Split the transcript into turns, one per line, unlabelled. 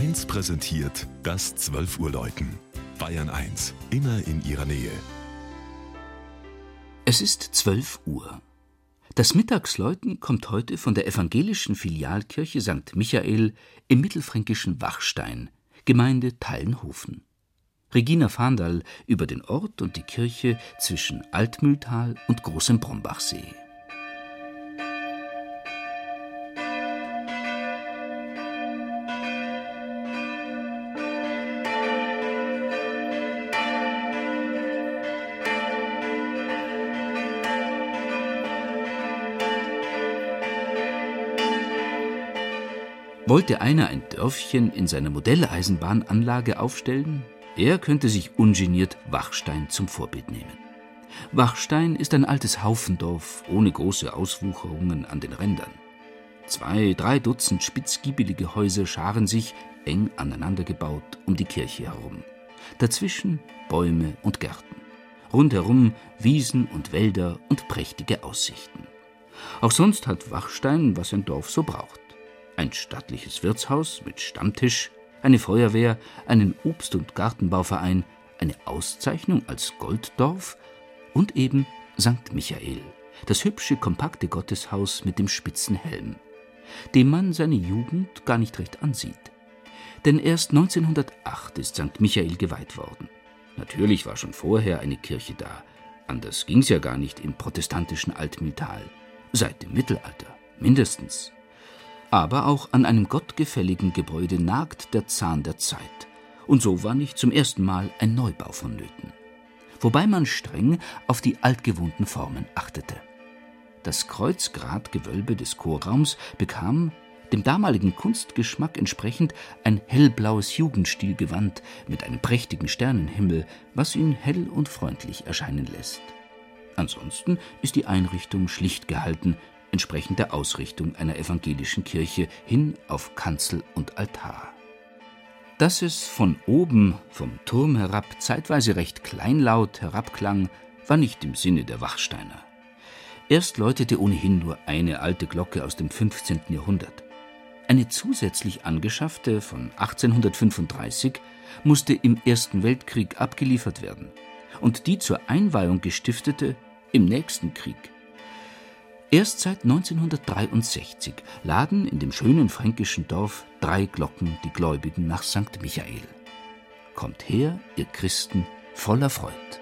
1 präsentiert das 12 Uhr Läuten. Bayern 1, immer in ihrer Nähe.
Es ist 12 Uhr. Das Mittagsläuten kommt heute von der evangelischen Filialkirche St. Michael im mittelfränkischen Wachstein, Gemeinde Thallenhofen. Regina Fahndal über den Ort und die Kirche zwischen Altmühltal und Großem Brombachsee. Wollte einer ein Dörfchen in seiner Modelleisenbahnanlage aufstellen, er könnte sich ungeniert Wachstein zum Vorbild nehmen. Wachstein ist ein altes Haufendorf ohne große Auswucherungen an den Rändern. Zwei, drei Dutzend spitzgiebelige Häuser scharen sich, eng aneinander gebaut, um die Kirche herum. Dazwischen Bäume und Gärten. Rundherum Wiesen und Wälder und prächtige Aussichten. Auch sonst hat Wachstein, was ein Dorf so braucht. Ein stattliches Wirtshaus mit Stammtisch, eine Feuerwehr, einen Obst- und Gartenbauverein, eine Auszeichnung als Golddorf und eben St. Michael, das hübsche, kompakte Gotteshaus mit dem spitzen Helm, dem man seine Jugend gar nicht recht ansieht. Denn erst 1908 ist St. Michael geweiht worden. Natürlich war schon vorher eine Kirche da, anders ging's ja gar nicht im protestantischen Altmühltal, seit dem Mittelalter mindestens aber auch an einem gottgefälligen Gebäude nagt der Zahn der Zeit. Und so war nicht zum ersten Mal ein Neubau vonnöten. Wobei man streng auf die altgewohnten Formen achtete. Das Kreuzgratgewölbe des Chorraums bekam, dem damaligen Kunstgeschmack entsprechend, ein hellblaues Jugendstilgewand mit einem prächtigen Sternenhimmel, was ihn hell und freundlich erscheinen lässt. Ansonsten ist die Einrichtung schlicht gehalten, entsprechend der Ausrichtung einer evangelischen Kirche hin auf Kanzel und Altar. Dass es von oben, vom Turm herab, zeitweise recht kleinlaut herabklang, war nicht im Sinne der Wachsteiner. Erst läutete ohnehin nur eine alte Glocke aus dem 15. Jahrhundert. Eine zusätzlich angeschaffte von 1835 musste im Ersten Weltkrieg abgeliefert werden und die zur Einweihung gestiftete im nächsten Krieg. Erst seit 1963 laden in dem schönen fränkischen Dorf drei Glocken die Gläubigen nach St. Michael. Kommt her, ihr Christen, voller Freud.